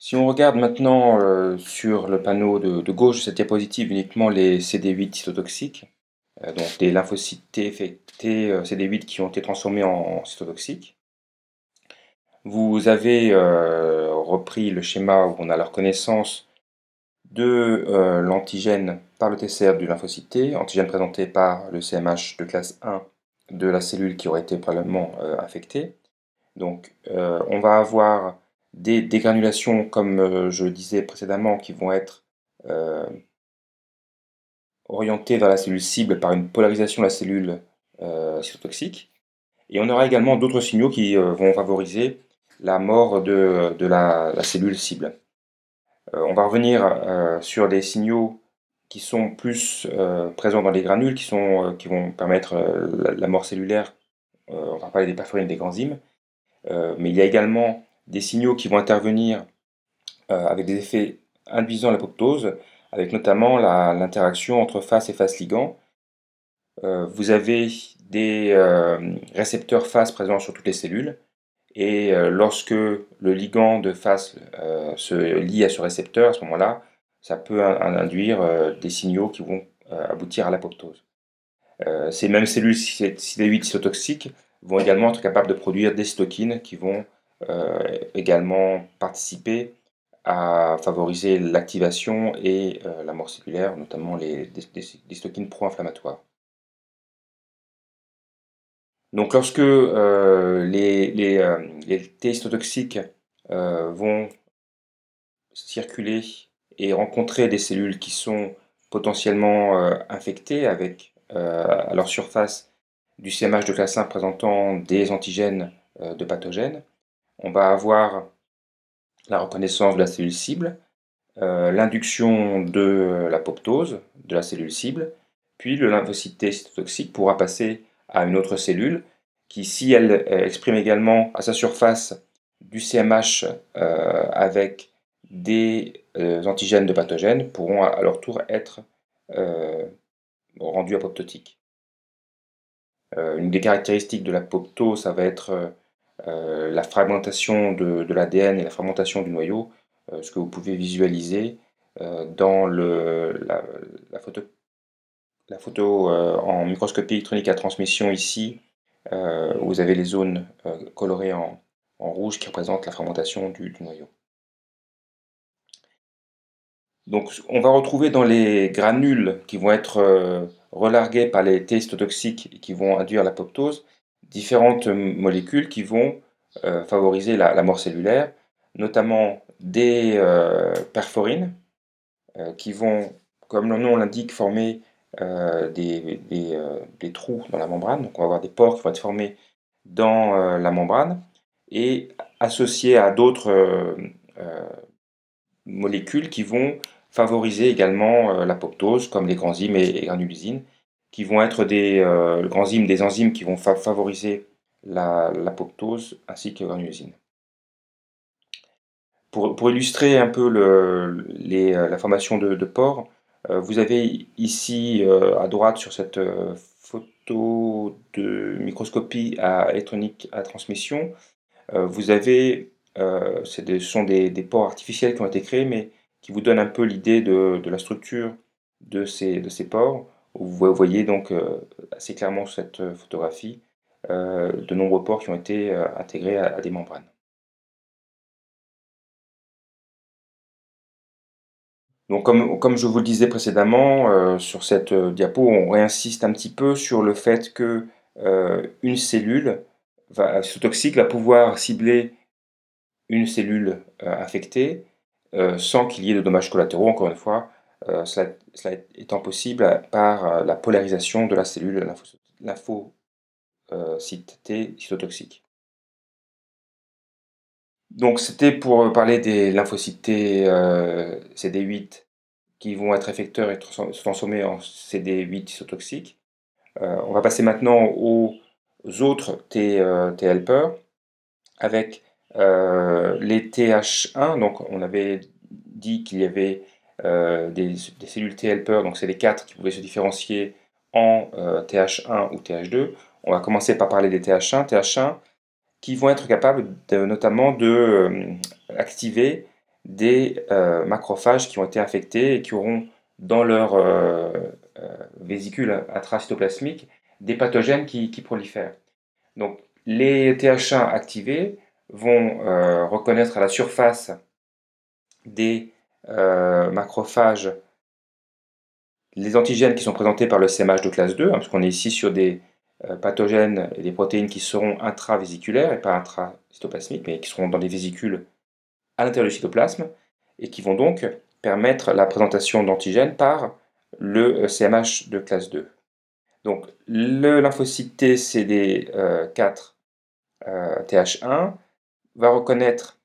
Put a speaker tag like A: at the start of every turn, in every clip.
A: Si on regarde maintenant euh, sur le panneau de, de gauche de cette diapositive uniquement les CD8 cytotoxiques, euh, donc des lymphocytes T euh, CD8 qui ont été transformés en cytotoxiques, vous avez repris le schéma où on a la reconnaissance de l'antigène par le TCR du lymphocyte T, antigène présenté par le CMH de classe 1 de la cellule qui aurait été probablement infectée. Donc on va avoir des dégranulations, comme euh, je le disais précédemment, qui vont être euh, orientées vers la cellule cible par une polarisation de la cellule euh, cytotoxique. Et on aura également d'autres signaux qui vont favoriser la mort de, la, cellule cible. on va revenir sur des signaux qui sont plus présents dans les granules, qui, vont permettre la, mort cellulaire. on va parler des perforines des enzymes. mais il y a également des signaux qui vont intervenir euh, avec des effets induisant l'apoptose, avec notamment l'interaction entre face et face ligand. Euh, vous avez des euh, récepteurs face présents sur toutes les cellules, et lorsque le ligand de face se lie à ce récepteur, à ce moment-là, ça peut induire des signaux qui vont aboutir à l'apoptose. ces mêmes cellules CD8 cytotoxiques vont également être capables de produire des cytokines qui vont euh, également participer à favoriser l'activation et euh, la mort cellulaire, notamment les, des, pro-inflammatoires. Donc lorsque euh, les, les, T cytotoxiques vont circuler et rencontrer des cellules qui sont potentiellement infectées avec à leur surface du CMH de classe 1 présentant des antigènes de pathogènes, on va avoir la reconnaissance de la cellule cible, euh, l'induction de l'apoptose de la cellule cible, puis le lymphocyte cytotoxique pourra passer à une autre cellule qui, si elle euh, exprime également à sa surface du CMH euh, avec des antigènes de pathogènes, pourront à leur tour être rendus apoptotiques. une des caractéristiques de l'apoptose, ça va être euh, la fragmentation de, l'ADN et la fragmentation du noyau, euh, ce que vous pouvez visualiser euh, dans la, photo, en microscopie électronique à transmission ici, vous avez les zones colorées en, rouge qui représentent la fragmentation du, noyau. Donc on va retrouver dans les granules qui vont être relargués par les tests toxiques et qui vont induire l'apoptose, différentes molécules qui vont euh, favoriser la, mort cellulaire, notamment des euh, perforines euh, qui vont, comme le nom l'indique, former des, trous dans la membrane. Donc on va avoir des pores qui vont être formés dans la membrane et associés à d'autres molécules qui vont favoriser également l'apoptose, comme les granzymes et, et granulusines qui vont être des euh, granzymes, des enzymes qui vont favoriser l'apoptose ainsi que granulusine. Pour, pour, illustrer un peu euh, la formation de, pores, euh, vous avez ici à droite sur cette photo de microscopie à électronique à transmission, vous avez, ce sont des, des, pores artificiels qui ont été créés, mais qui vous donnent un peu l'idée de, de, la structure de ces, de ces pores. Vous voyez donc euh, assez clairement sur cette euh, photographie euh, de nombreux pores qui ont été intégrés à, des membranes. Donc comme, je vous le disais précédemment, sur cette diapo, on réinsiste un petit peu sur le fait que cellule va, toxique va pouvoir cibler une cellule infectée sans qu'il y ait de dommages collatéraux, encore une fois, euh, cela, étant possible par euh, la polarisation de la cellule lymphocyte T cytotoxique. Donc c'était pour parler des lymphocytes T CD8 qui vont être effecteurs et se transformer en CD8 cytotoxiques. Euh, on va passer maintenant aux autres T, helpers avec les TH1. Donc on avait dit qu'il y avait euh, des, cellules T helper, donc c'est les quatre qui pouvaient se différencier en euh, TH1 ou TH2. On va commencer par parler des TH1. TH1 qui vont être capables notamment de euh, activer des macrophages qui ont été infectés et qui auront dans leur vésicule intracytoplasmique des pathogènes qui, prolifèrent. Donc les TH1 activés vont reconnaître à la surface des macrophages les antigènes qui sont présentés par le CMH de classe 2, hein, parce qu'on est ici sur des euh, pathogènes et des protéines qui seront intravésiculaires et pas intracytoplasmiques, mais qui seront dans des vésicules à l'intérieur du cytoplasme, et qui vont donc permettre la présentation d'antigènes par le CMH de classe 2. Donc le lymphocyte TCD4 euh, TH1 va reconnaître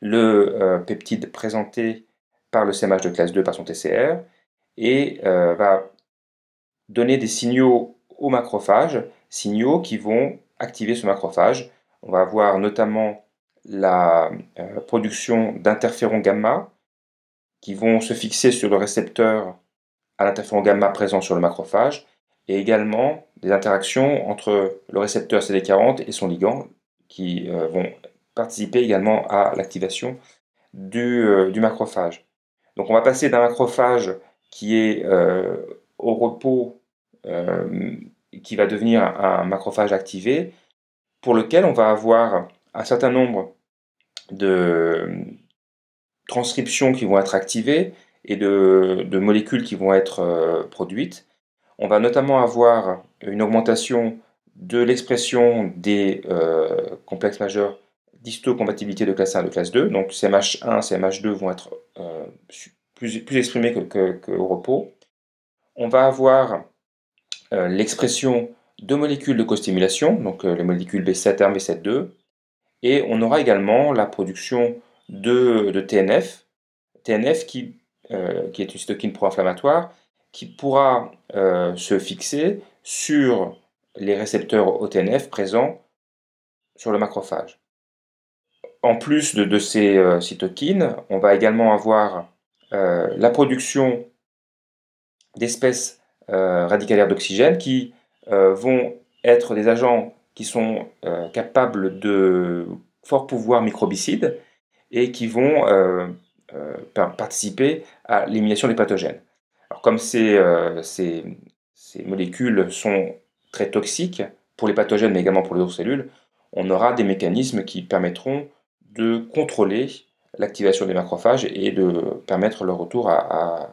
A: le euh, peptide présenté par le CMH de classe 2 par son TCR, et euh, va donner des signaux au macrophage, signaux qui vont activer ce macrophage. On va avoir notamment la euh, production d'interférons gamma qui vont se fixer sur le récepteur à l'interféron gamma présent sur le macrophage et également des interactions entre le récepteur CD40 et son ligand qui vont participer également à l'activation du, du macrophage. Donc on va passer d'un macrophage qui est euh, au repos, euh, qui va devenir un macrophage activé, pour lequel on va avoir un certain nombre de transcriptions qui vont être activées et de, molécules qui vont être euh, produites. On va notamment avoir une augmentation de l'expression des complexes majeurs d'histocompatibilité de classe 1 et de classe 2. Donc CMH1, CMH2 vont être plus, plus exprimé qu'au que, repos. On va avoir euh, l'expression de molécules de co-stimulation, donc euh, les molécules B7-1, B7-2, et on aura également la production de, TNF, TNF qui, euh, qui est une cytokine pro-inflammatoire, qui pourra se fixer sur les récepteurs OTNF présents sur le macrophage. En plus de, ces cytokines, on va également avoir euh, la production d'espèces euh, radicalaires d'oxygène qui euh, vont être des agents qui sont capables de fort pouvoir microbicide et qui vont participer à l'élimination des pathogènes. Alors, comme ces, molécules sont très toxiques pour les pathogènes mais également pour les autres cellules, on aura des mécanismes qui permettront de contrôler l'activation des macrophages et de permettre leur retour à,